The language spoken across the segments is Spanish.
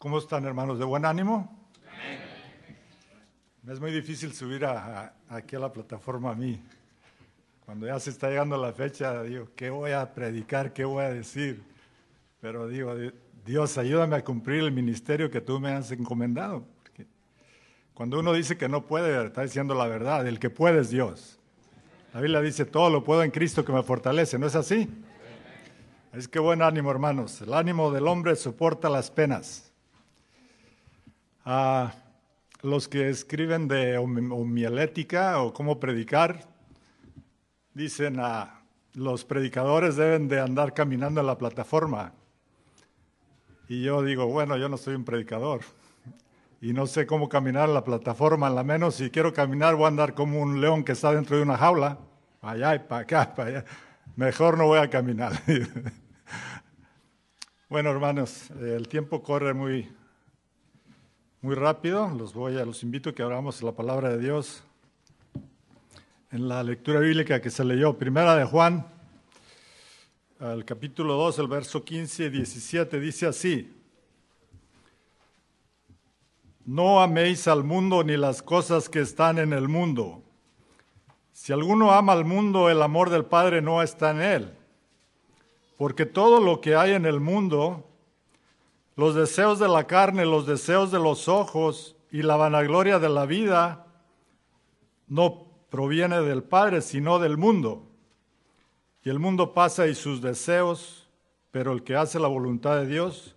¿Cómo están hermanos? ¿De buen ánimo? Es muy difícil subir aquí a la plataforma a mí. Cuando ya se está llegando la fecha, digo, ¿qué voy a predicar? ¿Qué voy a decir? Pero digo, Dios, ayúdame a cumplir el ministerio que tú me has encomendado. cuando uno dice que no puede, está diciendo la verdad. El que puede es Dios. La Biblia dice, todo lo puedo en Cristo que me fortalece. ¿No es así? Es que buen ánimo, hermanos. El ánimo del hombre soporta las penas. A los que escriben de homilética o cómo predicar, dicen a los predicadores deben de andar caminando en la plataforma. Y yo digo, bueno, yo no soy un predicador y no sé cómo caminar en la plataforma, en la menos si quiero caminar voy a andar como un león que está dentro de una jaula, allá y para acá, para allá. Mejor no voy a caminar. bueno, hermanos, el tiempo corre muy, muy rápido. Los voy a, los invito a que abramos la palabra de Dios en la lectura bíblica que se leyó, primera de Juan, al capítulo 2, el verso 15 y 17, dice así. No améis al mundo ni las cosas que están en el mundo. Si alguno ama al mundo, el amor del Padre no está en él. Porque todo lo que hay en el mundo, los deseos de la carne, los deseos de los ojos y la vanagloria de la vida, no proviene del Padre, sino del mundo. Y el mundo pasa y sus deseos, pero el que hace la voluntad de Dios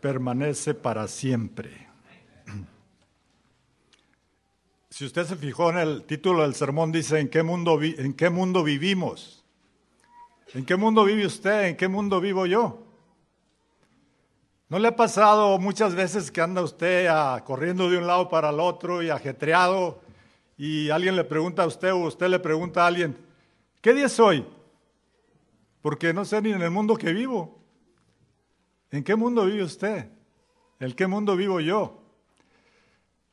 permanece para siempre. Si usted se fijó en el título del sermón, dice, ¿en qué mundo, en qué mundo vivimos? ¿En qué mundo vive usted? ¿En qué mundo vivo yo? ¿No le ha pasado muchas veces que anda usted ah, corriendo de un lado para el otro y ajetreado y alguien le pregunta a usted o usted le pregunta a alguien, ¿qué día es hoy? Porque no sé ni en el mundo que vivo. ¿En qué mundo vive usted? ¿En qué mundo vivo yo?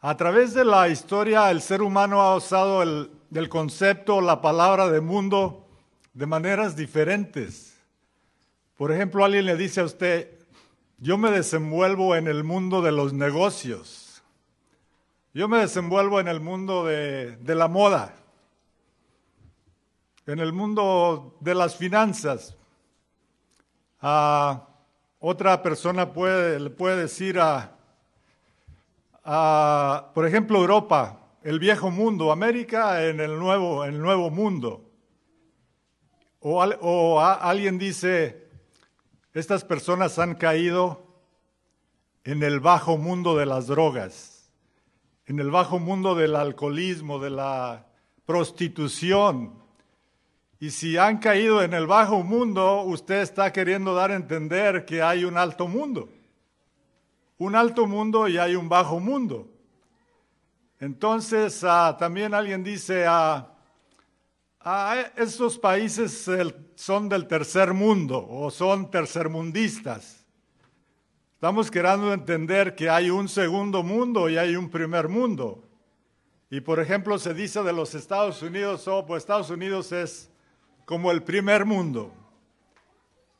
A través de la historia, el ser humano ha usado el, el concepto, la palabra de mundo de maneras diferentes. Por ejemplo, alguien le dice a usted, yo me desenvuelvo en el mundo de los negocios. Yo me desenvuelvo en el mundo de, la moda, en el mundo de las finanzas. Otra persona puede, le puede decir a, por ejemplo, Europa, el viejo mundo, América en el nuevo, el nuevo mundo. O, alguien dice, estas personas han caído en el bajo mundo de las drogas, en el bajo mundo del alcoholismo, de la prostitución. Y si han caído en el bajo mundo, usted está queriendo dar a entender que hay un alto mundo un alto mundo y hay un bajo mundo. Entonces, ah, también alguien dice, ah, ah, estos países son del tercer mundo o son tercermundistas. Estamos queriendo entender que hay un segundo mundo y hay un primer mundo. Y por ejemplo, se dice de los Estados Unidos, oh, pues Estados Unidos es como el primer mundo.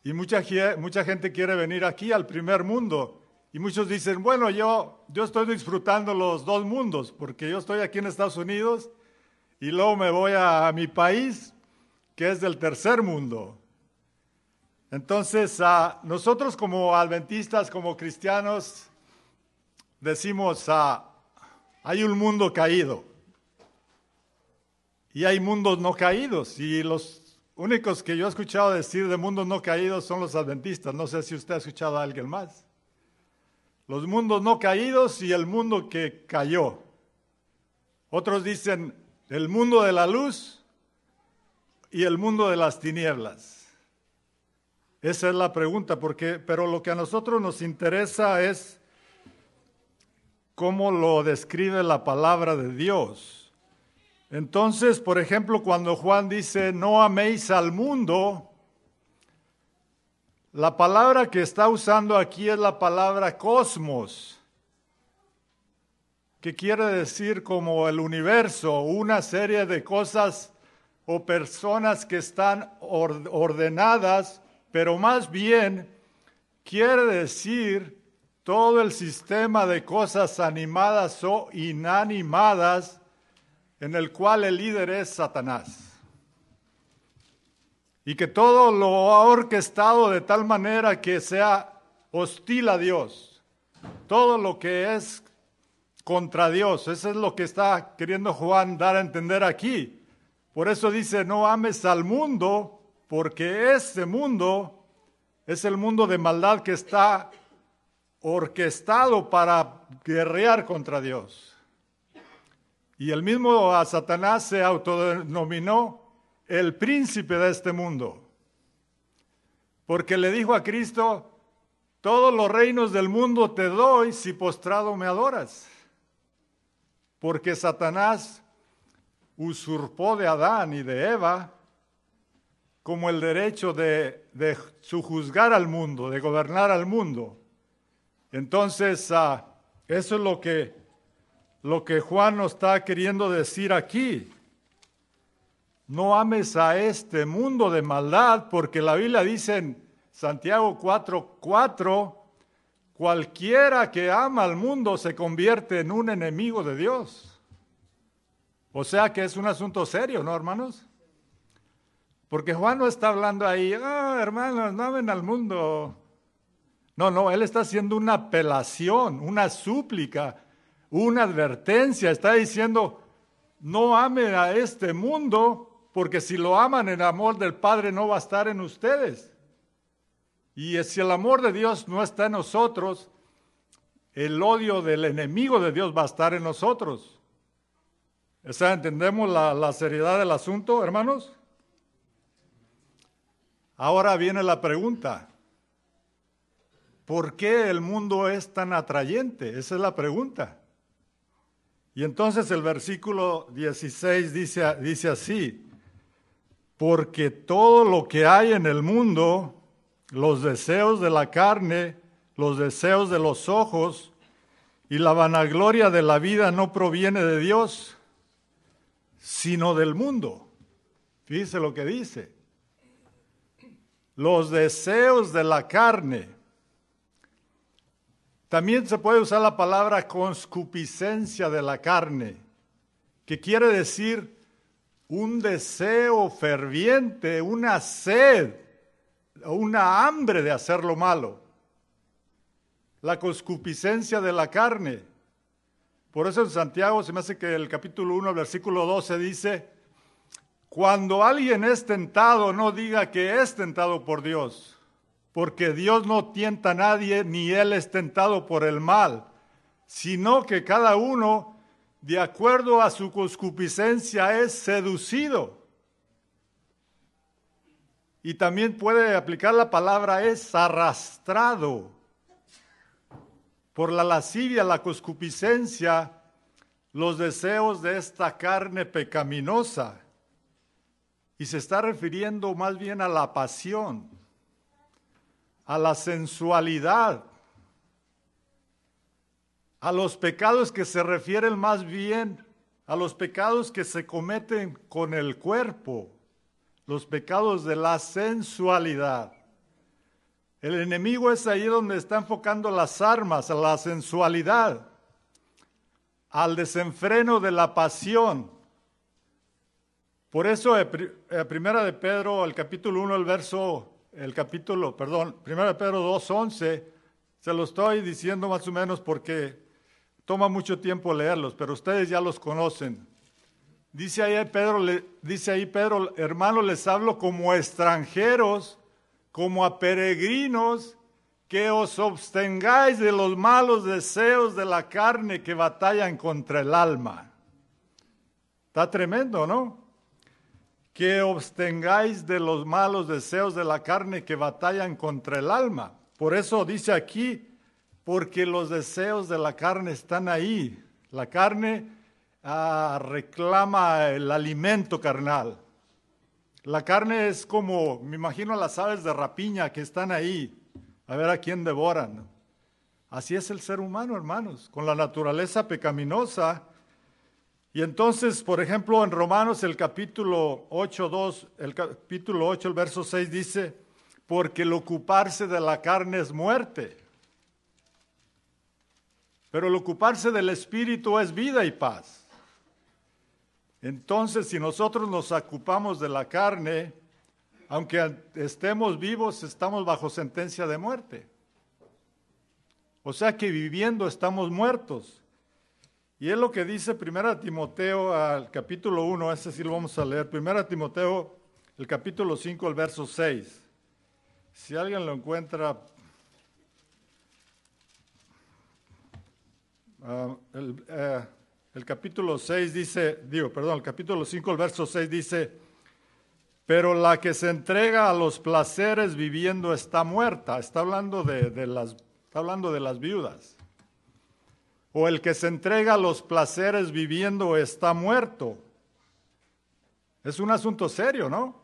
Y mucha, mucha gente quiere venir aquí al primer mundo. Y muchos dicen, bueno, yo, yo estoy disfrutando los dos mundos, porque yo estoy aquí en Estados Unidos y luego me voy a, mi país, que es del tercer mundo. Entonces, a nosotros como adventistas, como cristianos, decimos, hay un mundo caído y hay mundos no caídos. Y los únicos que yo he escuchado decir de mundos no caídos son los adventistas. No sé si usted ha escuchado a alguien más los mundos no caídos y el mundo que cayó. Otros dicen el mundo de la luz y el mundo de las tinieblas. Esa es la pregunta, porque, pero lo que a nosotros nos interesa es cómo lo describe la palabra de Dios. Entonces, por ejemplo, cuando Juan dice, no améis al mundo, la palabra que está usando aquí es la palabra cosmos, que quiere decir como el universo, una serie de cosas o personas que están ordenadas, pero más bien quiere decir todo el sistema de cosas animadas o inanimadas en el cual el líder es Satanás. Y que todo lo ha orquestado de tal manera que sea hostil a Dios. Todo lo que es contra Dios. Eso es lo que está queriendo Juan dar a entender aquí. Por eso dice, no ames al mundo, porque este mundo es el mundo de maldad que está orquestado para guerrear contra Dios. Y el mismo a Satanás se autodenominó el príncipe de este mundo, porque le dijo a Cristo, todos los reinos del mundo te doy si postrado me adoras, porque Satanás usurpó de Adán y de Eva como el derecho de, de sujuzgar al mundo, de gobernar al mundo. Entonces, ah, eso es lo que, lo que Juan nos está queriendo decir aquí. No ames a este mundo de maldad, porque la Biblia dice en Santiago 4:4, 4, cualquiera que ama al mundo se convierte en un enemigo de Dios. O sea que es un asunto serio, ¿no, hermanos? Porque Juan no está hablando ahí, ah, hermanos, no amen al mundo. No, no, él está haciendo una apelación, una súplica, una advertencia. Está diciendo, no amen a este mundo, porque si lo aman, el amor del Padre no va a estar en ustedes. Y si el amor de Dios no está en nosotros, el odio del enemigo de Dios va a estar en nosotros. ¿Entendemos la, seriedad del asunto, hermanos? Ahora viene la pregunta. ¿Por qué el mundo es tan atrayente? Esa es la pregunta. Y entonces el versículo 16 dice, dice así, porque todo lo que hay en el mundo, los deseos de la carne, los deseos de los ojos y la vanagloria de la vida no proviene de Dios, sino del mundo. Fíjese lo que dice. Los deseos de la carne, también se puede usar la palabra conscupiscencia de la carne, que quiere decir un deseo ferviente, una sed, una hambre de hacer lo malo. La conscupiscencia de la carne. Por eso en Santiago se me hace que el capítulo 1, versículo 12 dice, cuando alguien es tentado, no diga que es tentado por Dios porque Dios no tienta a nadie, ni Él es tentado por el mal, sino que cada uno, de acuerdo a su concupiscencia, es seducido. Y también puede aplicar la palabra es arrastrado por la lascivia, la concupiscencia, los deseos de esta carne pecaminosa. Y se está refiriendo más bien a la pasión a la sensualidad, a los pecados que se refieren más bien a los pecados que se cometen con el cuerpo, los pecados de la sensualidad. El enemigo es ahí donde está enfocando las armas, a la sensualidad, al desenfreno de la pasión. Por eso, primera de Pedro, el capítulo 1, el verso el capítulo, perdón, 1 Pedro 2.11, se lo estoy diciendo más o menos porque toma mucho tiempo leerlos, pero ustedes ya los conocen. Dice ahí Pedro, dice ahí Pedro, hermano, les hablo como extranjeros, como a peregrinos, que os abstengáis de los malos deseos de la carne que batallan contra el alma. Está tremendo, ¿no? que abstengáis de los malos deseos de la carne que batallan contra el alma. Por eso dice aquí, porque los deseos de la carne están ahí. La carne ah, reclama el alimento carnal. La carne es como, me imagino las aves de rapiña que están ahí, a ver a quién devoran. Así es el ser humano, hermanos, con la naturaleza pecaminosa y entonces, por ejemplo, en Romanos el capítulo 8, 2, el capítulo 8, el verso 6 dice, porque el ocuparse de la carne es muerte. Pero el ocuparse del Espíritu es vida y paz. Entonces, si nosotros nos ocupamos de la carne, aunque estemos vivos, estamos bajo sentencia de muerte. O sea que viviendo estamos muertos. Y es lo que dice 1 Timoteo al capítulo 1, ese sí lo vamos a leer. 1 Timoteo, el capítulo 5, el verso 6. Si alguien lo encuentra, el, uh, el capítulo 6 dice, digo, perdón, el capítulo 5, el verso 6 dice, pero la que se entrega a los placeres viviendo está muerta. Está hablando de, las, está hablando de las viudas. O el que se entrega a los placeres viviendo está muerto. Es un asunto serio, ¿no?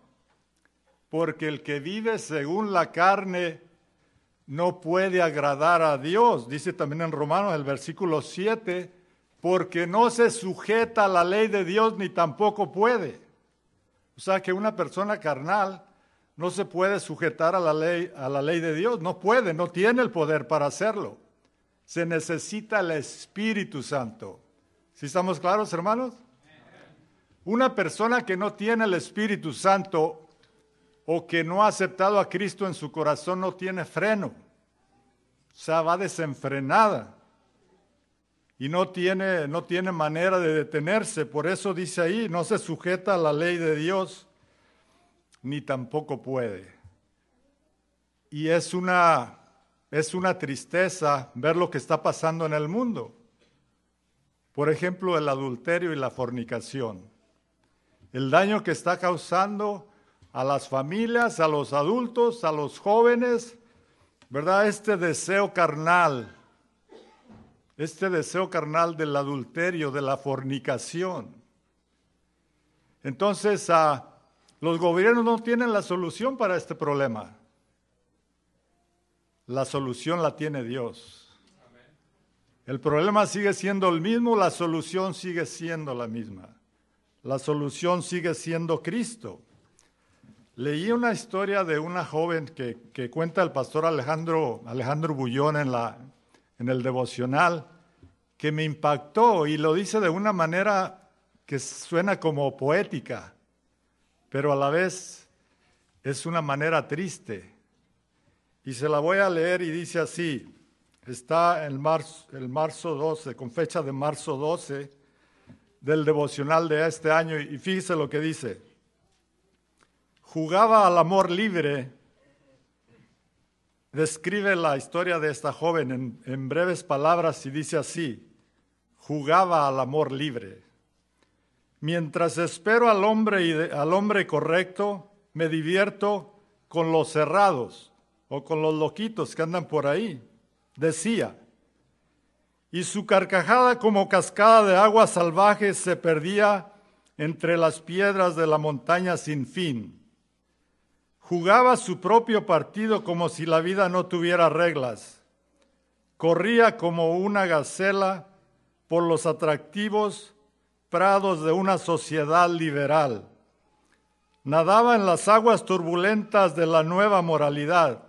Porque el que vive según la carne no puede agradar a Dios. Dice también en Romanos el versículo 7, porque no se sujeta a la ley de Dios ni tampoco puede. O sea que una persona carnal no se puede sujetar a la ley, a la ley de Dios, no puede, no tiene el poder para hacerlo. Se necesita el Espíritu Santo. ¿Sí estamos claros, hermanos? Una persona que no tiene el Espíritu Santo o que no ha aceptado a Cristo en su corazón no tiene freno. O sea, va desenfrenada y no tiene, no tiene manera de detenerse. Por eso dice ahí, no se sujeta a la ley de Dios, ni tampoco puede. Y es una, es una tristeza ver lo que está pasando en el mundo. Por ejemplo, el adulterio y la fornicación. El daño que está causando a las familias, a los adultos, a los jóvenes, ¿verdad? Este deseo carnal este deseo carnal del adulterio, de la fornicación. Entonces, ah, los gobiernos no tienen la solución para este problema. La solución la tiene Dios. El problema sigue siendo el mismo, la solución sigue siendo la misma. La solución sigue siendo Cristo. Leí una historia de una joven que, cuenta el pastor Alejandro, Alejandro Bullón en la, en el devocional que me impactó y lo dice de una manera que suena como poética, pero a la vez es una manera triste. Y se la voy a leer y dice así, está en marzo, el marzo 12, con fecha de marzo 12 del devocional de este año, y fíjese lo que dice. Jugaba al amor libre describe la historia de esta joven en, breves palabras y dice así, jugaba al amor libre. Mientras espero al hombre, y al hombre correcto, me divierto con los cerrados o con los loquitos que andan por ahí, decía. Y su carcajada como cascada de agua salvaje se perdía entre las piedras de la montaña sin fin Jugaba su propio partido como si la vida no tuviera reglas. Corría como una gacela por los atractivos prados de una sociedad liberal. Nadaba en las aguas turbulentas de la nueva moralidad.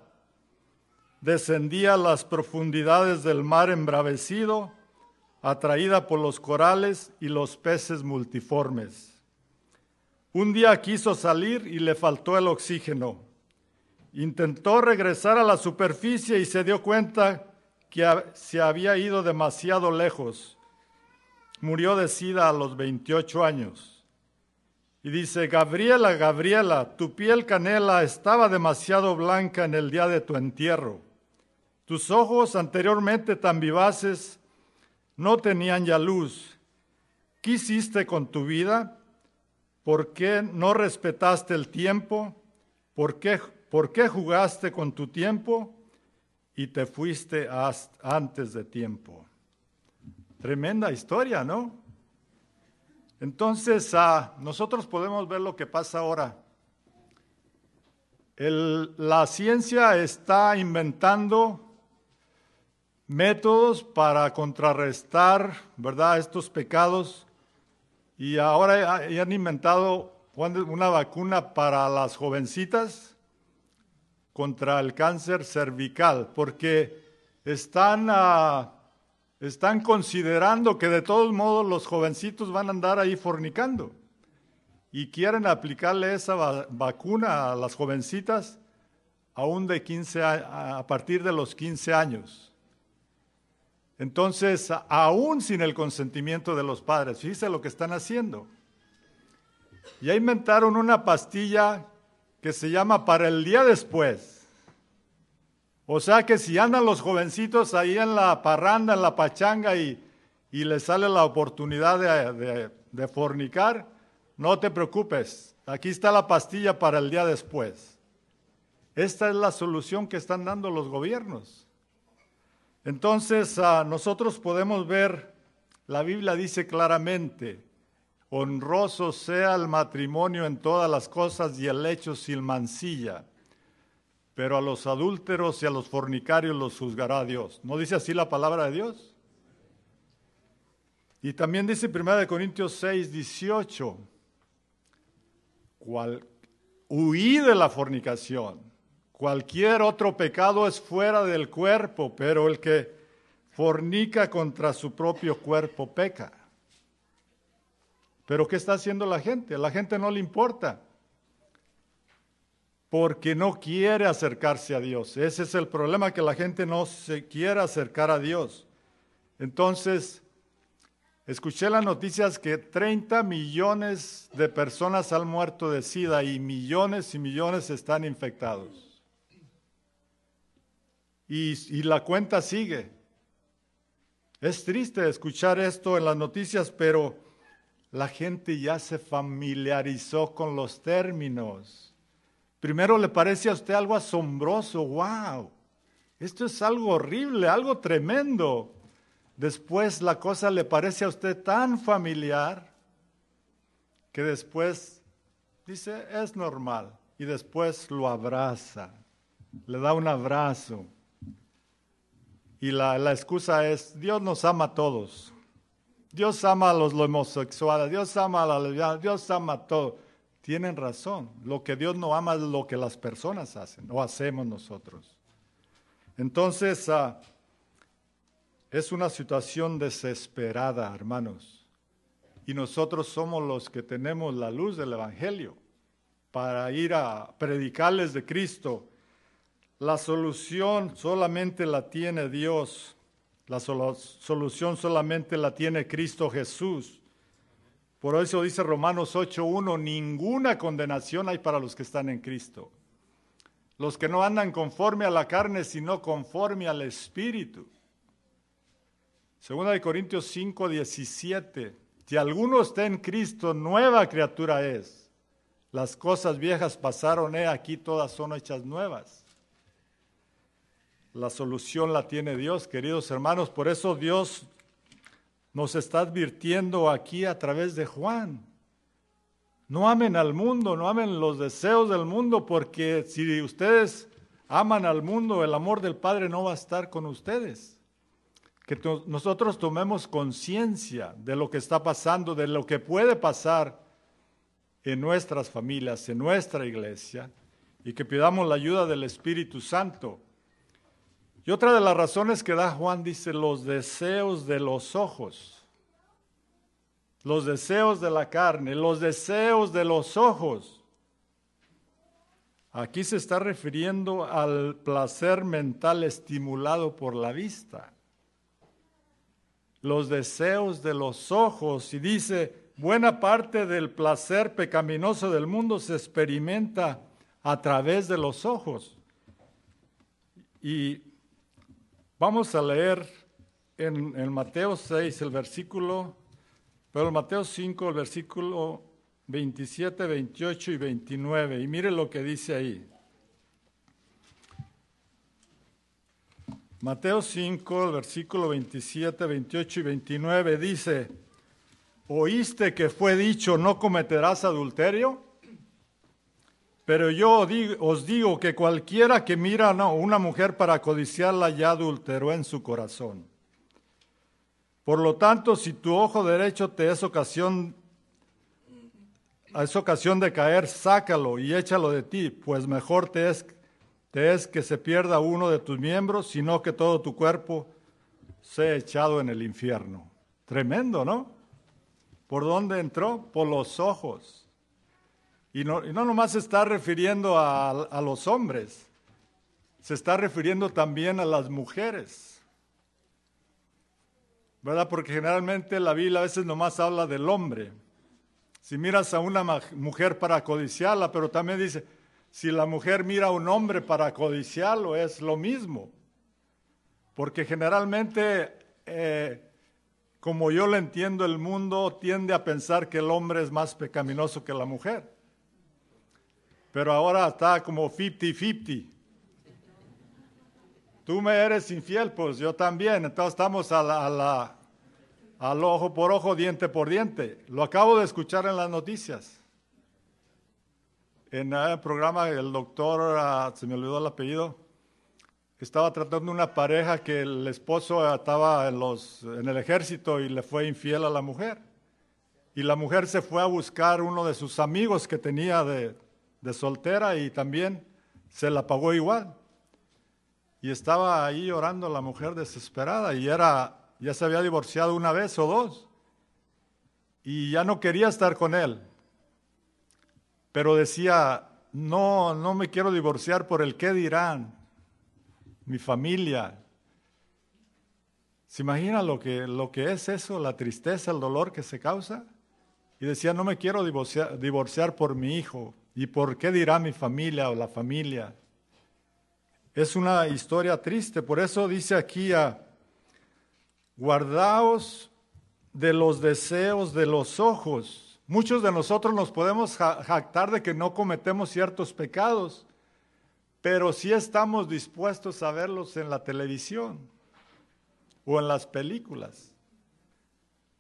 Descendía a las profundidades del mar embravecido, atraída por los corales y los peces multiformes. Un día quiso salir y le faltó el oxígeno. Intentó regresar a la superficie y se dio cuenta que se había ido demasiado lejos. Murió de sida a los 28 años. Y dice, Gabriela, Gabriela, tu piel canela estaba demasiado blanca en el día de tu entierro. Tus ojos, anteriormente tan vivaces, no tenían ya luz. ¿Qué hiciste con tu vida? ¿Por qué no respetaste el tiempo? ¿Por qué, por qué jugaste con tu tiempo y te fuiste antes de tiempo? Tremenda historia, ¿no? Entonces, ah, nosotros podemos ver lo que pasa ahora. la ciencia está inventando métodos para contrarrestar, ¿verdad?, estos pecados y ahora han inventado una vacuna para las jovencitas contra el cáncer cervical, porque están, ah, están considerando que de todos modos los jovencitos van a andar ahí fornicando y quieren aplicarle esa vacuna a las jovencitas aún de 15 a, a partir de los 15 años. Entonces, aún sin el consentimiento de los padres, fíjense lo que están haciendo. Ya inventaron una pastilla que se llama para el día después. O sea que si andan los jovencitos ahí en la parranda, en la pachanga y, y les sale la oportunidad de, de fornicar, no te preocupes, aquí está la pastilla para el día después. Esta es la solución que están dando los gobiernos. Entonces, ah, nosotros podemos ver, la Biblia dice claramente, honroso sea el matrimonio en todas las cosas y el hecho sin mancilla, pero a los adúlteros y a los fornicarios los juzgará Dios. ¿No dice así la palabra de Dios? Y también dice 1 Corintios 6, 18, cual, huí de la fornicación. Cualquier otro pecado es fuera del cuerpo, pero el que fornica contra su propio cuerpo peca. Pero ¿qué está haciendo la gente? La gente no le importa. Porque no quiere acercarse a Dios. Ese es el problema, que la gente no se quiere acercar a Dios. Entonces, Escuché las noticias que 30 millones de personas han muerto de SIDA y millones y millones están infectados. Y, la cuenta sigue. Es triste escuchar esto en las noticias, pero la gente ya se familiarizó con los términos. Primero le parece a usted algo asombroso, wow, esto es algo horrible, algo tremendo. Después la cosa le parece a usted tan familiar que después dice, es normal. Y después lo abraza, le da un abrazo. Y la, excusa es, Dios nos ama a todos. Dios ama a los homosexuales, Dios ama a la lesbiana, Dios ama a todo. Tienen razón. Lo que Dios no ama es lo que las personas hacen o hacemos nosotros. Entonces, uh, es una situación desesperada, hermanos. Y nosotros somos los que tenemos la luz del Evangelio para ir a predicarles de Cristo. La solución solamente la tiene Dios. La solución solamente la tiene Cristo Jesús. Por eso dice Romanos 8.1, ninguna condenación hay para los que están en Cristo. Los que no andan conforme a la carne, sino conforme al Espíritu. Segunda de Corintios 5, 17. Si alguno está en Cristo, nueva criatura es. Las cosas viejas pasaron, he aquí todas son hechas nuevas. La solución la tiene Dios, queridos hermanos. Por eso Dios nos está advirtiendo aquí a través de Juan. No amen al mundo, no amen los deseos del mundo, porque si ustedes aman al mundo, el amor del Padre no va a estar con ustedes que nosotros tomemos conciencia de lo que está pasando, de lo que puede pasar en nuestras familias, en nuestra iglesia, y que pidamos la ayuda del Espíritu Santo. Y otra de las razones que da Juan dice los deseos de los ojos, los deseos de la carne, los deseos de los ojos. Aquí se está refiriendo al placer mental estimulado por la vista los deseos de los ojos y dice, buena parte del placer pecaminoso del mundo se experimenta a través de los ojos. Y vamos a leer en, en Mateo 6 el versículo, pero en Mateo 5 el versículo 27, 28 y 29. Y mire lo que dice ahí. Mateo 5, versículo 27, 28 y 29 dice, ¿oíste que fue dicho no cometerás adulterio? Pero yo os digo que cualquiera que mira a una mujer para codiciarla ya adulteró en su corazón. Por lo tanto, si tu ojo derecho te es ocasión, es ocasión de caer, sácalo y échalo de ti, pues mejor te es es que se pierda uno de tus miembros, sino que todo tu cuerpo sea echado en el infierno. Tremendo, ¿no? ¿Por dónde entró? Por los ojos. Y no, y no nomás se está refiriendo a, los hombres, se está refiriendo también a las mujeres. ¿Verdad? Porque generalmente la Biblia a veces nomás habla del hombre. Si miras a una mujer para codiciarla, pero también dice, si la mujer mira a un hombre para codiciarlo, es lo mismo. Porque generalmente, eh, como yo lo entiendo, el mundo tiende a pensar que el hombre es más pecaminoso que la mujer. Pero ahora está como 50-50. Tú me eres infiel, pues yo también. Entonces estamos a la, al ojo por ojo, diente por diente. Lo acabo de escuchar en las noticias. En el programa, el doctor, ah, se me olvidó el apellido, estaba tratando una pareja que el esposo estaba en, los, en el ejército y le fue infiel a la mujer. Y la mujer se fue a buscar uno de sus amigos que tenía de, de soltera y también se la pagó igual. Y estaba ahí orando la mujer desesperada y era, ya se había divorciado una vez o dos. Y ya no quería estar con él. Pero decía, no, no me quiero divorciar por el qué dirán, mi familia. ¿Se imagina lo que, lo que es eso, la tristeza, el dolor que se causa? Y decía, no me quiero divorciar, divorciar por mi hijo. ¿Y por qué dirá mi familia o la familia? Es una historia triste, por eso dice aquí guardaos de los deseos de los ojos. Muchos de nosotros nos podemos jactar de que no cometemos ciertos pecados, pero sí estamos dispuestos a verlos en la televisión o en las películas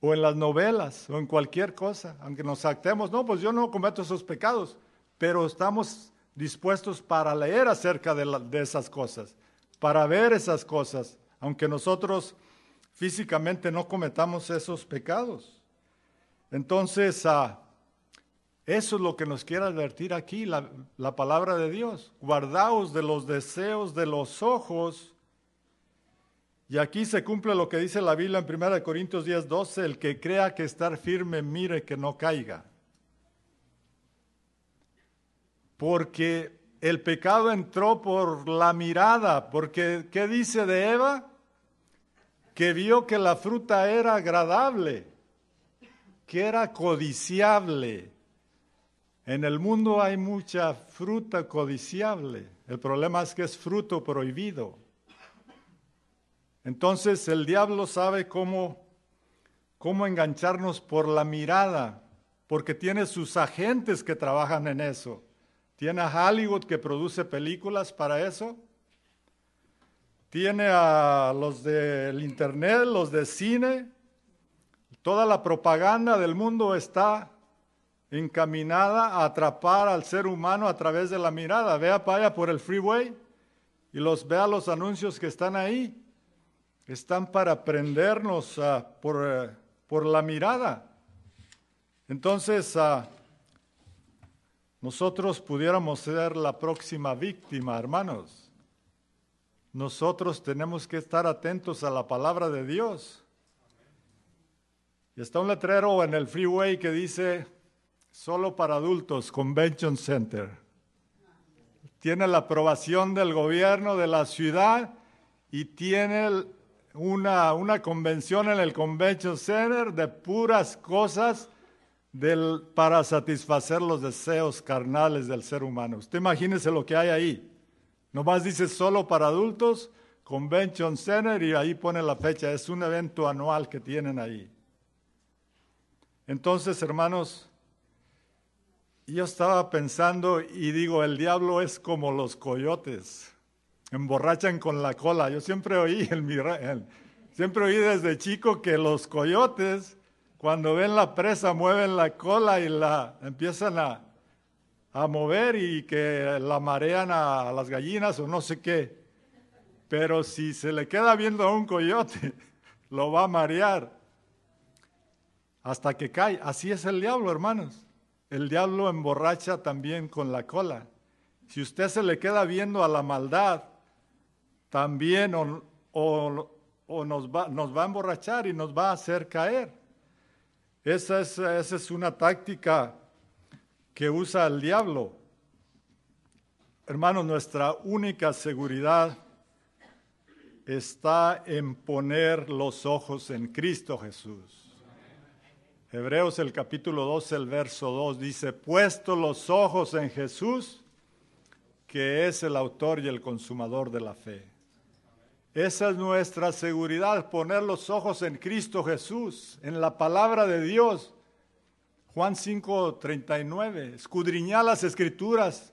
o en las novelas o en cualquier cosa, aunque nos jactemos, no, pues yo no cometo esos pecados, pero estamos dispuestos para leer acerca de, esas cosas, para ver esas cosas, aunque nosotros físicamente no cometamos esos pecados. Entonces, ah, eso es lo que nos quiere advertir aquí la, la, palabra de Dios. Guardaos de los deseos de los ojos. Y aquí se cumple lo que dice la Biblia en 1 Corintios 10, 12, el que crea que estar firme, mire que no caiga porque el pecado entró por la mirada, porque ¿qué dice de Eva? Que vio que la fruta era agradable, que era codiciable. En el mundo hay mucha fruta codiciable. El problema es que es fruto prohibido. Entonces el diablo sabe cómo, cómo engancharnos por la mirada, porque tiene sus agentes que trabajan en eso. Tiene a Hollywood que produce películas para eso. Tiene a los del internet, los de cine. Toda la propaganda del mundo está encaminada a atrapar al ser humano a través de la mirada. Vea para allá por el freeway y los vea los anuncios que están ahí. Están para prendernos ah, por, eh, por, la mirada. Entonces, uh, nosotros pudiéramos ser la próxima víctima, hermanos. Nosotros tenemos que estar atentos a la palabra de Dios. Y está un letrero en el freeway que dice, solo para adultos, Convention Center. Tiene la aprobación del gobierno de la ciudad y tiene una, una convención en el Convention Center de puras cosas para satisfacer los deseos carnales del ser humano. Usted imagínese lo que hay ahí. Nomás dice solo para adultos, Convention Center, y ahí pone la fecha. Es un evento anual que tienen ahí. Entonces, hermanos, yo estaba pensando y digo, el diablo es como los coyotes, emborrachan con la cola. Yo siempre oí, el, siempre oí desde chico que los coyotes cuando ven la presa mueven la cola y la empiezan a, mover y que la marean a, las gallinas o no sé qué. Pero si se le queda viendo a un coyote, lo va a marear hasta que cae. Así es el diablo, hermanos. El diablo emborracha también con la cola. Si usted se le queda viendo a la maldad, también o, o nos va, nos va a emborrachar y nos va a hacer caer. Esa es, una táctica que usa el diablo. Hermanos, nuestra única seguridad está en poner los ojos en Cristo Jesús. Hebreos el capítulo 12, el verso 2 dice, puesto los ojos en Jesús, que es el autor y el consumador de la fe. Esa es nuestra seguridad, poner los ojos en Cristo Jesús, en la palabra de Dios. Juan 5, 39, escudriñad las escrituras,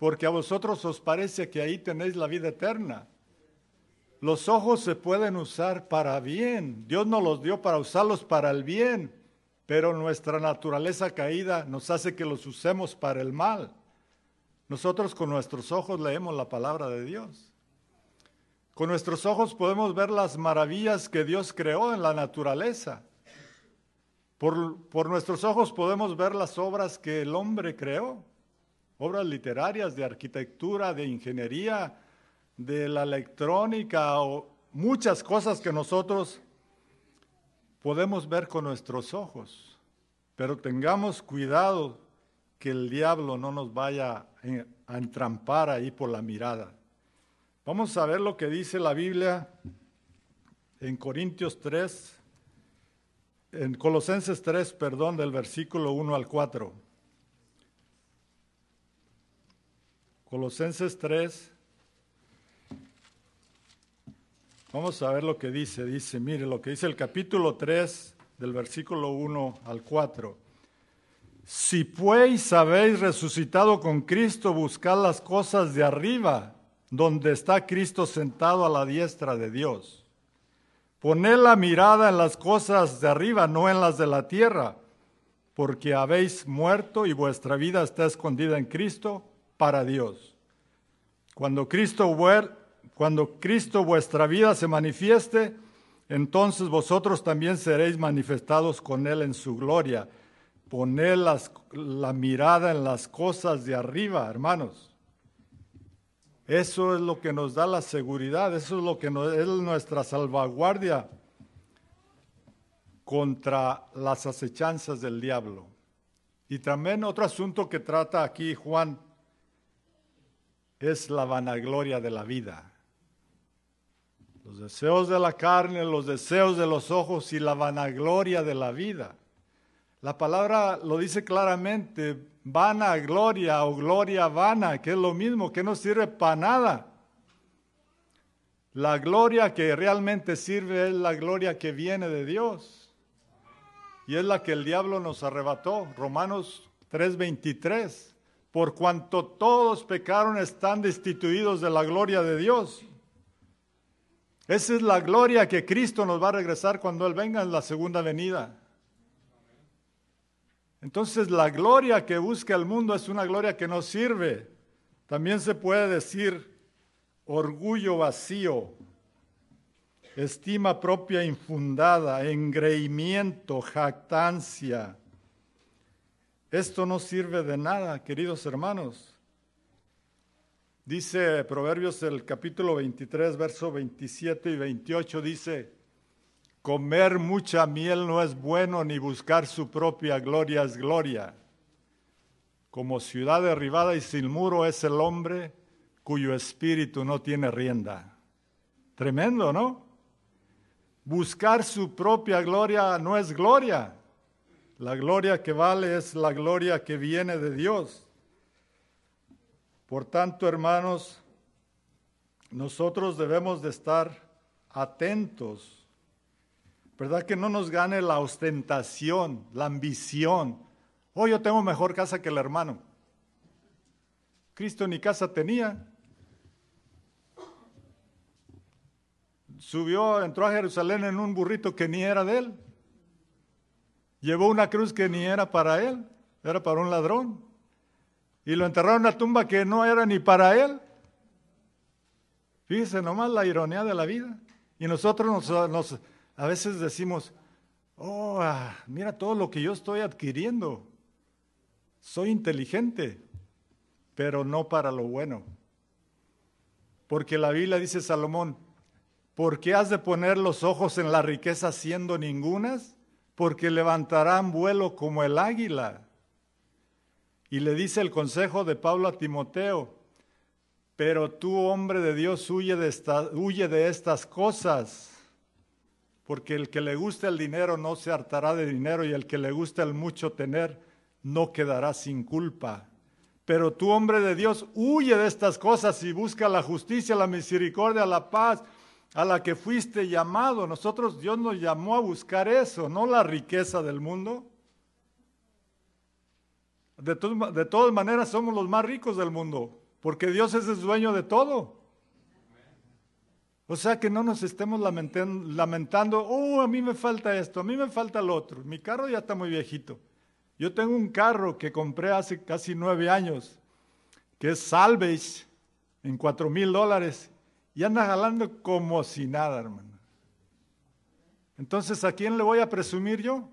porque a vosotros os parece que ahí tenéis la vida eterna. Los ojos se pueden usar para bien, Dios nos los dio para usarlos para el bien, pero nuestra naturaleza caída nos hace que los usemos para el mal. Nosotros con nuestros ojos leemos la palabra de Dios. Con nuestros ojos podemos ver las maravillas que Dios creó en la naturaleza. Por, por, nuestros ojos podemos ver las obras que el hombre creó, obras literarias, de arquitectura, de ingeniería, de la electrónica o muchas cosas que nosotros podemos ver con nuestros ojos. Pero tengamos cuidado que el diablo no nos vaya a entrampar ahí por la mirada. Vamos a ver lo que dice la Biblia en Corintios 3, en Colosenses 3, perdón, del versículo 1 al 4. Colosenses 3. Vamos a ver lo que dice. Dice, mire lo que dice el capítulo 3 del versículo 1 al 4. Si pues habéis resucitado con Cristo, buscad las cosas de arriba, donde está Cristo sentado a la diestra de Dios. Poned la mirada en las cosas de arriba, no en las de la tierra, porque habéis muerto y vuestra vida está escondida en Cristo para Dios. Cuando Cristo, cuando Cristo vuestra vida se manifieste, entonces vosotros también seréis manifestados con Él en su gloria poner la mirada en las cosas de arriba, hermanos. Eso es lo que nos da la seguridad, eso es lo que es nuestra salvaguardia contra las acechanzas del diablo. Y también otro asunto que trata aquí Juan es la vanagloria de la vida. Los deseos de la carne, los deseos de los ojos y la vanagloria de la vida. La palabra lo dice claramente, vana gloria o gloria vana, que es lo mismo, que no sirve para nada. La gloria que realmente sirve es la gloria que viene de Dios. Y es la que el diablo nos arrebató. Romanos 3:23. Por cuanto todos pecaron están destituidos de la gloria de Dios. Esa es la gloria que Cristo nos va a regresar cuando Él venga en la segunda venida. Entonces la gloria que busca el mundo es una gloria que no sirve. También se puede decir orgullo vacío, estima propia infundada, engreimiento, jactancia. Esto no sirve de nada, queridos hermanos. Dice Proverbios el capítulo 23, verso 27 y 28, dice, Comer mucha miel no es bueno, ni buscar su propia gloria es gloria. Como ciudad derribada y sin muro es el hombre cuyo espíritu no tiene rienda. Tremendo, ¿no? Buscar su propia gloria no es gloria. La gloria que vale es la gloria que viene de Dios. Por tanto, hermanos, nosotros debemos de estar atentos ¿Verdad que no nos gane la ostentación, la ambición? Oh, yo tengo mejor casa que el hermano. Cristo ni casa tenía. Subió, entró a Jerusalén en un burrito que ni era de él. Llevó una cruz que ni era para él, era para un ladrón. Y lo enterraron en una tumba que no era ni para él. Fíjese nomás la ironía de la vida. Y nosotros nos, nos a veces decimos, oh, ah, mira todo lo que yo estoy adquiriendo. Soy inteligente, pero no para lo bueno. Porque la Biblia dice Salomón, ¿Por qué has de poner los ojos en la riqueza siendo ningunas? Porque levantarán vuelo como el águila. Y le dice el consejo de Pablo a Timoteo, pero tú, hombre de Dios, huye de, huye de estas cosas, porque el que le gusta el dinero no se hartará de dinero y el que le gusta el mucho tener no quedará sin culpa. Pero tú, hombre de Dios, huye de estas cosas y busca la justicia, la misericordia, la paz, a la que fuiste llamado. Nosotros, Dios nos llamó a buscar eso, no la riqueza del mundo. De, de todas maneras, somos los más ricos del mundo, porque Dios es el dueño de todo. O sea que no nos estemos lamentando, oh, a mí me falta esto, a mí me falta lo otro. Mi carro ya está muy viejito. Yo tengo un carro que compré hace casi nueve años, que es Salvage, en cuatro mil dólares, y anda jalando como si nada, hermano. Entonces, ¿a quién le voy a presumir yo?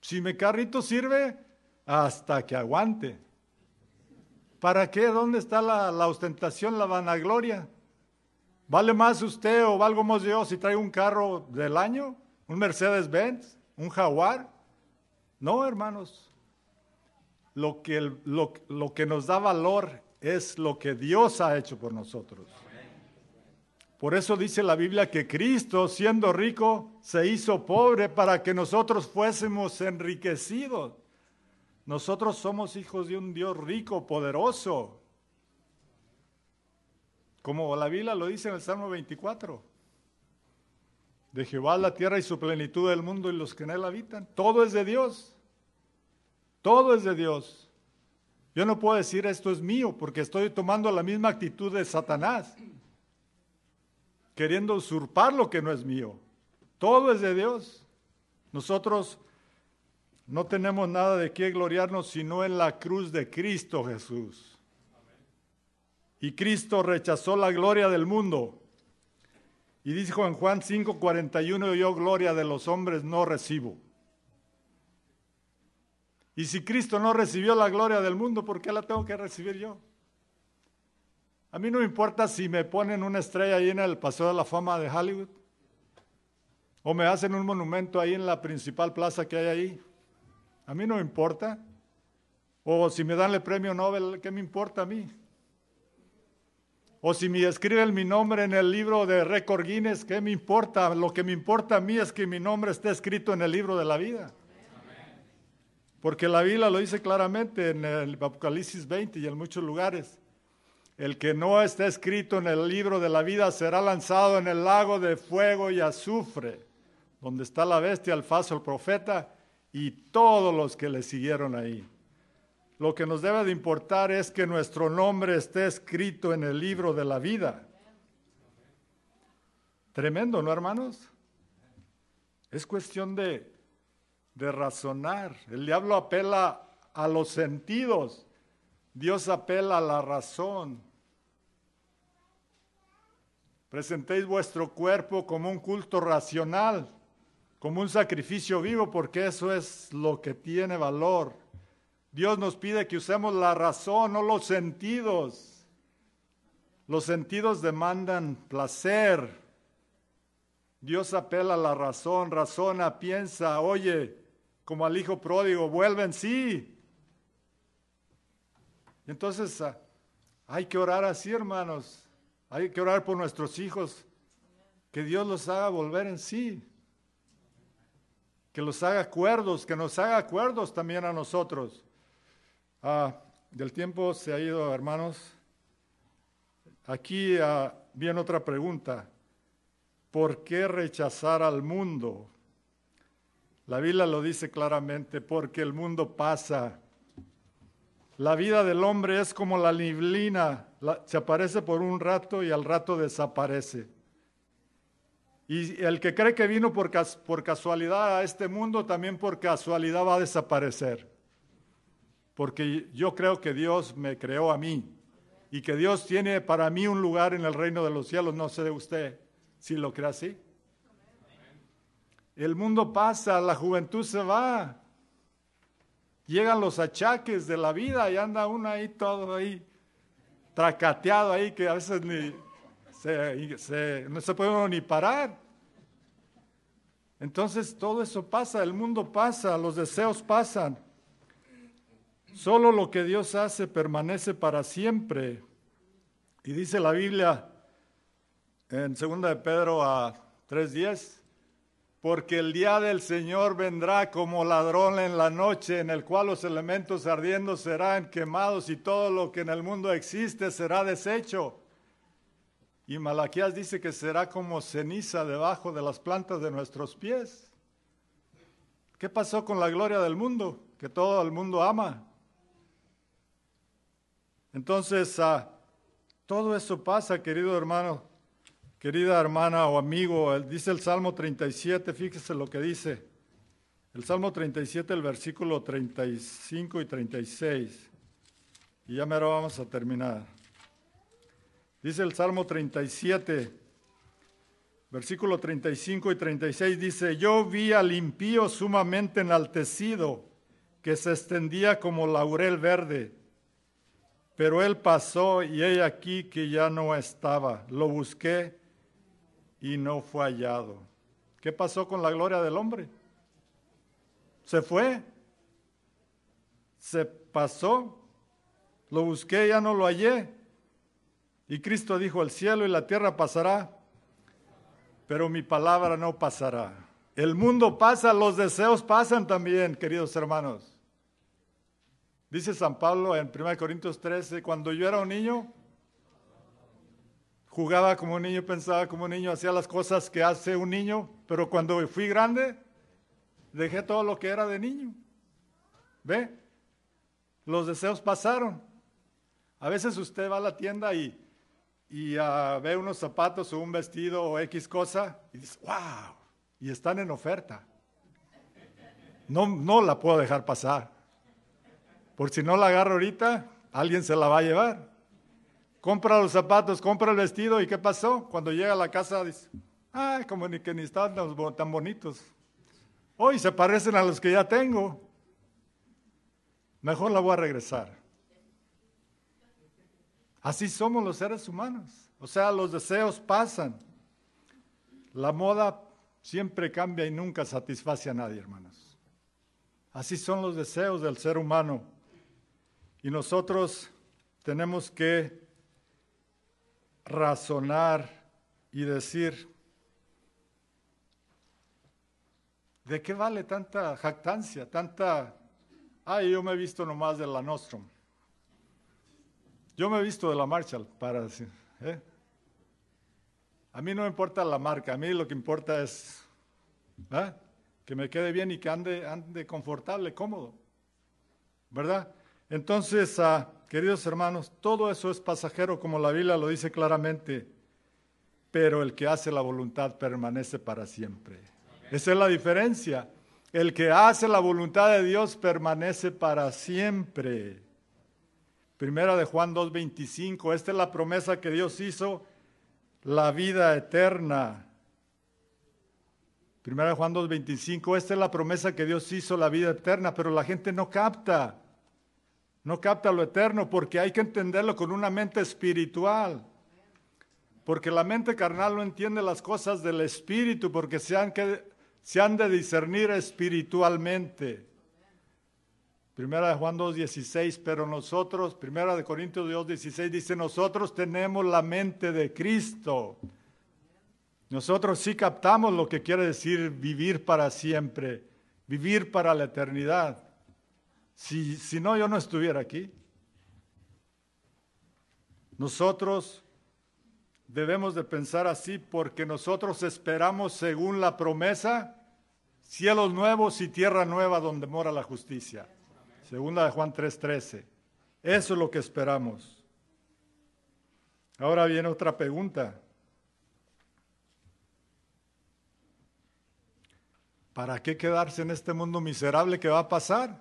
Si mi carrito sirve, hasta que aguante. ¿Para qué? ¿Dónde está la, la ostentación, la vanagloria? ¿Vale más usted o valgo más yo si traigo un carro del año? ¿Un Mercedes-Benz? ¿Un Jaguar? No, hermanos. Lo que, lo, lo que nos da valor es lo que Dios ha hecho por nosotros. Por eso dice la Biblia que Cristo, siendo rico, se hizo pobre para que nosotros fuésemos enriquecidos. Nosotros somos hijos de un Dios rico, poderoso. Como la Biblia lo dice en el Salmo 24. De Jehová la tierra y su plenitud del mundo y los que en él habitan. Todo es de Dios. Todo es de Dios. Yo no puedo decir esto es mío porque estoy tomando la misma actitud de Satanás, queriendo usurpar lo que no es mío. Todo es de Dios. Nosotros no tenemos nada de qué gloriarnos sino en la cruz de Cristo Jesús. Y Cristo rechazó la gloria del mundo. Y dijo en Juan 5:41, yo gloria de los hombres no recibo. Y si Cristo no recibió la gloria del mundo, ¿por qué la tengo que recibir yo? A mí no me importa si me ponen una estrella ahí en el Paseo de la Fama de Hollywood o me hacen un monumento ahí en la principal plaza que hay ahí. A mí no me importa. O si me dan el premio Nobel, ¿qué me importa a mí? O si me escriben mi nombre en el libro de récord Guinness, ¿qué me importa? Lo que me importa a mí es que mi nombre esté escrito en el libro de la vida. Porque la Biblia lo dice claramente en el Apocalipsis 20 y en muchos lugares. El que no está escrito en el libro de la vida será lanzado en el lago de fuego y azufre, donde está la bestia, el falso, el profeta y todos los que le siguieron ahí. Lo que nos debe de importar es que nuestro nombre esté escrito en el libro de la vida. Tremendo, ¿no, hermanos? Es cuestión de de razonar. El diablo apela a los sentidos, Dios apela a la razón. Presentéis vuestro cuerpo como un culto racional, como un sacrificio vivo, porque eso es lo que tiene valor. Dios nos pide que usemos la razón, no los sentidos. Los sentidos demandan placer. Dios apela a la razón, razona, piensa, oye, como al hijo pródigo, vuelven sí. entonces ah, hay que orar así, hermanos. Hay que orar por nuestros hijos, que Dios los haga volver en sí. Que los haga acuerdos, que nos haga acuerdos también a nosotros. Ah, del tiempo se ha ido, hermanos. Aquí ah, viene otra pregunta. ¿Por qué rechazar al mundo? La Biblia lo dice claramente, porque el mundo pasa. La vida del hombre es como la neblina, se aparece por un rato y al rato desaparece. Y el que cree que vino por, por casualidad a este mundo, también por casualidad va a desaparecer. Porque yo creo que Dios me creó a mí y que Dios tiene para mí un lugar en el reino de los cielos. No sé de usted si lo cree así. El mundo pasa, la juventud se va. Llegan los achaques de la vida y anda uno ahí todo ahí, tracateado ahí, que a veces ni no se puede ni parar. Entonces todo eso pasa, el mundo pasa, los deseos pasan. Solo lo que Dios hace permanece para siempre. Y dice la Biblia en 2 de Pedro a 3:10, porque el día del Señor vendrá como ladrón en la noche, en el cual los elementos ardiendo serán quemados y todo lo que en el mundo existe será deshecho. Y Malaquías dice que será como ceniza debajo de las plantas de nuestros pies. ¿Qué pasó con la gloria del mundo? Que todo el mundo ama. Entonces, ah, todo eso pasa, querido hermano, querida hermana o amigo. Dice el Salmo 37, fíjese lo que dice. El Salmo 37, el versículo 35 y 36. Y ya me lo vamos a terminar. Dice el Salmo 37, versículo 35 y 36, dice, yo vi al impío sumamente enaltecido, que se extendía como laurel verde, pero él pasó y he aquí que ya no estaba. Lo busqué y no fue hallado. ¿Qué pasó con la gloria del hombre? Se fue, se pasó, lo busqué, ya no lo hallé. Y Cristo dijo, el cielo y la tierra pasará, pero mi palabra no pasará. El mundo pasa, los deseos pasan también, queridos hermanos. Dice San Pablo en 1 Corintios 13, cuando yo era un niño, jugaba como un niño, pensaba como un niño, hacía las cosas que hace un niño, pero cuando fui grande, dejé todo lo que era de niño. ¿Ve? Los deseos pasaron. A veces usted va a la tienda y y uh, ve unos zapatos o un vestido o X cosa y dice, wow, y están en oferta. No, no la puedo dejar pasar. Por si no la agarro ahorita, alguien se la va a llevar. Compra los zapatos, compra el vestido y ¿qué pasó? Cuando llega a la casa dice, ah, como ni que ni están tan bonitos. Hoy se parecen a los que ya tengo. Mejor la voy a regresar. Así somos los seres humanos. O sea, los deseos pasan. La moda siempre cambia y nunca satisface a nadie, hermanos. Así son los deseos del ser humano. Y nosotros tenemos que razonar y decir, ¿de qué vale tanta jactancia, tanta... Ay, yo me he visto nomás de la Nostrum. Yo me he visto de la Marshall para decir, ¿eh? A mí no me importa la marca, a mí lo que importa es ¿eh? que me quede bien y que ande, ande confortable, cómodo. ¿Verdad? Entonces, ah, queridos hermanos, todo eso es pasajero, como la Biblia lo dice claramente, pero el que hace la voluntad permanece para siempre. Esa es la diferencia. El que hace la voluntad de Dios permanece para siempre. Primera de Juan 2.25, esta es la promesa que Dios hizo, la vida eterna. Primera de Juan 2.25, esta es la promesa que Dios hizo, la vida eterna, pero la gente no capta, no capta lo eterno porque hay que entenderlo con una mente espiritual. Porque la mente carnal no entiende las cosas del espíritu porque se han, que, se han de discernir espiritualmente. Primera de Juan 2.16, pero nosotros, Primera de Corintios 2.16 dice, nosotros tenemos la mente de Cristo. Nosotros sí captamos lo que quiere decir vivir para siempre, vivir para la eternidad. Si, si no, yo no estuviera aquí. Nosotros debemos de pensar así porque nosotros esperamos según la promesa cielos nuevos y tierra nueva donde mora la justicia. Segunda de Juan 3:13. Eso es lo que esperamos. Ahora viene otra pregunta. ¿Para qué quedarse en este mundo miserable que va a pasar?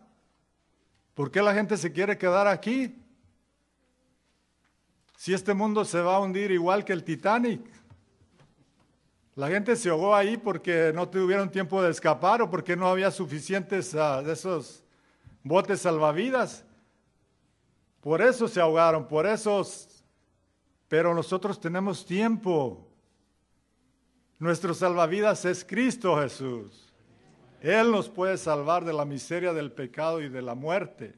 ¿Por qué la gente se quiere quedar aquí? Si este mundo se va a hundir igual que el Titanic. La gente se ahogó ahí porque no tuvieron tiempo de escapar o porque no había suficientes uh, de esos botes salvavidas. Por eso se ahogaron, por eso pero nosotros tenemos tiempo. Nuestro salvavidas es Cristo Jesús. Él nos puede salvar de la miseria del pecado y de la muerte.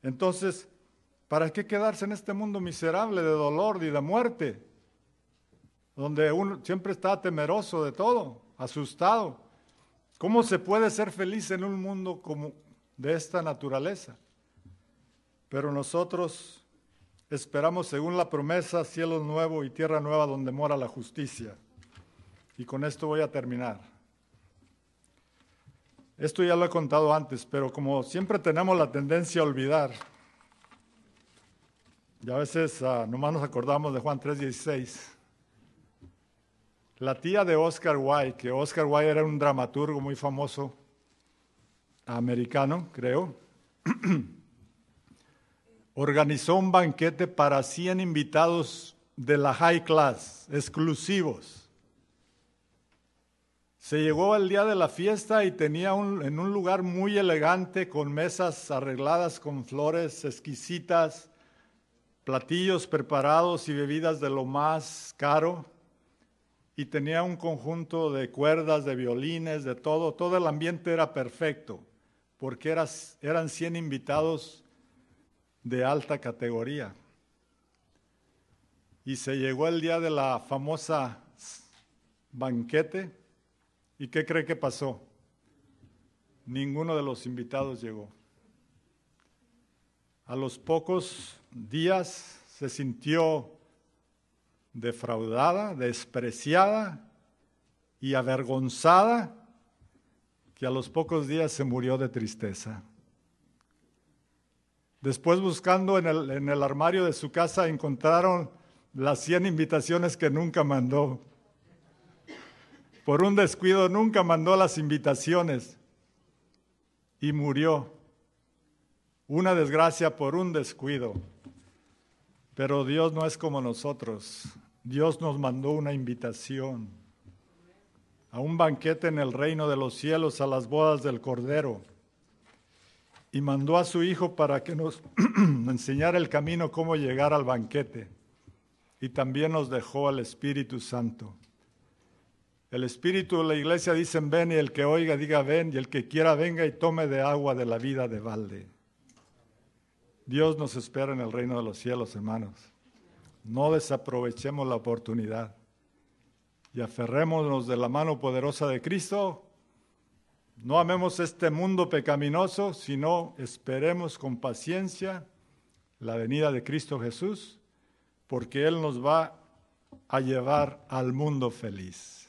Entonces, ¿para qué quedarse en este mundo miserable de dolor y de muerte? Donde uno siempre está temeroso de todo, asustado. ¿Cómo se puede ser feliz en un mundo como de esta naturaleza? Pero nosotros esperamos según la promesa cielo nuevo y tierra nueva donde mora la justicia. Y con esto voy a terminar. Esto ya lo he contado antes, pero como siempre tenemos la tendencia a olvidar, y a veces uh, nomás nos acordamos de Juan 3:16. La tía de Oscar Wilde, que Oscar Wilde era un dramaturgo muy famoso, americano, creo, organizó un banquete para 100 invitados de la high class, exclusivos. Se llegó el día de la fiesta y tenía un, en un lugar muy elegante con mesas arregladas con flores exquisitas, platillos preparados y bebidas de lo más caro. Y tenía un conjunto de cuerdas, de violines, de todo. Todo el ambiente era perfecto porque eran 100 invitados de alta categoría. Y se llegó el día de la famosa banquete ¿Y qué cree que pasó? Ninguno de los invitados llegó. A los pocos días se sintió defraudada, despreciada y avergonzada, que a los pocos días se murió de tristeza. Después buscando en el, en el armario de su casa encontraron las 100 invitaciones que nunca mandó. Por un descuido nunca mandó las invitaciones y murió. Una desgracia por un descuido. Pero Dios no es como nosotros. Dios nos mandó una invitación a un banquete en el reino de los cielos, a las bodas del Cordero. Y mandó a su Hijo para que nos enseñara el camino cómo llegar al banquete. Y también nos dejó al Espíritu Santo. El Espíritu de la iglesia dice ven y el que oiga diga ven y el que quiera venga y tome de agua de la vida de balde. Dios nos espera en el reino de los cielos, hermanos. No desaprovechemos la oportunidad y aferrémonos de la mano poderosa de Cristo. No amemos este mundo pecaminoso, sino esperemos con paciencia la venida de Cristo Jesús, porque Él nos va a llevar al mundo feliz.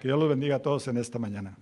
Que Dios los bendiga a todos en esta mañana.